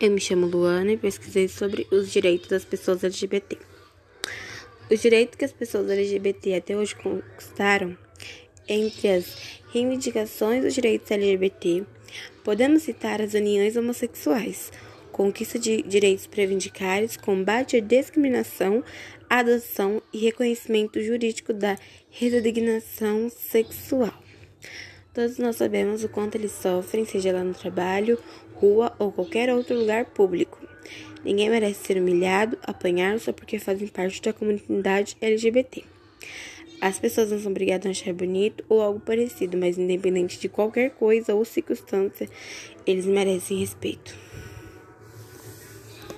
Eu me chamo Luana e pesquisei sobre os direitos das pessoas LGBT. Os direitos que as pessoas LGBT até hoje conquistaram, entre as reivindicações dos direitos LGBT, podemos citar as uniões homossexuais, conquista de direitos previndicares, combate à discriminação, adoção e reconhecimento jurídico da redesignação sexual. Todos nós sabemos o quanto eles sofrem, seja lá no trabalho, rua ou qualquer outro lugar público. Ninguém merece ser humilhado, apanhar só porque fazem parte da comunidade LGBT. As pessoas não são obrigadas a achar bonito ou algo parecido, mas independente de qualquer coisa ou circunstância, eles merecem respeito.